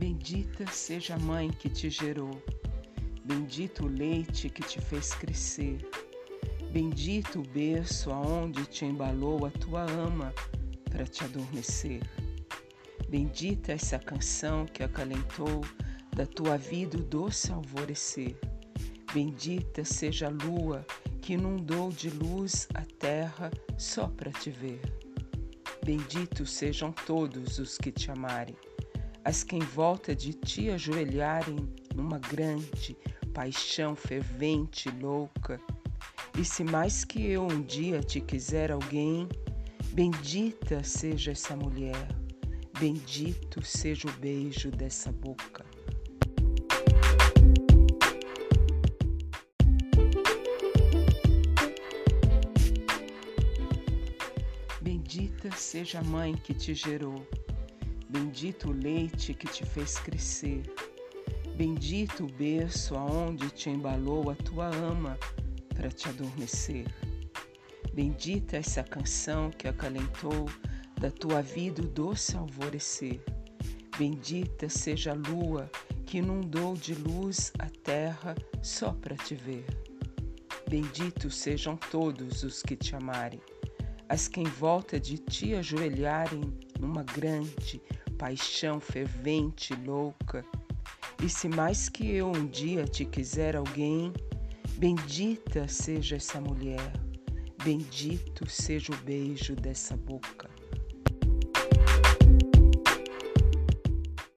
Bendita seja a mãe que te gerou, bendito o leite que te fez crescer, bendito o berço aonde te embalou a tua ama para te adormecer. Bendita essa canção que acalentou da tua vida o doce alvorecer. Bendita seja a lua que inundou de luz a terra só para te ver. Benditos sejam todos os que te amarem, as que em volta de ti ajoelharem numa grande paixão fervente e louca. E se mais que eu um dia te quiser alguém, bendita seja essa mulher, bendito seja o beijo dessa boca. Bendita seja a mãe que te gerou, bendito o leite que te fez crescer, bendito o berço aonde te embalou a tua ama para te adormecer. Bendita essa canção que acalentou da tua vida o doce alvorecer. Bendita seja a lua que inundou de luz a terra só para te ver. Benditos sejam todos os que te amarem as que em volta de ti ajoelharem numa grande paixão fervente louca. E se mais que eu um dia te quiser alguém, bendita seja essa mulher, bendito seja o beijo dessa boca.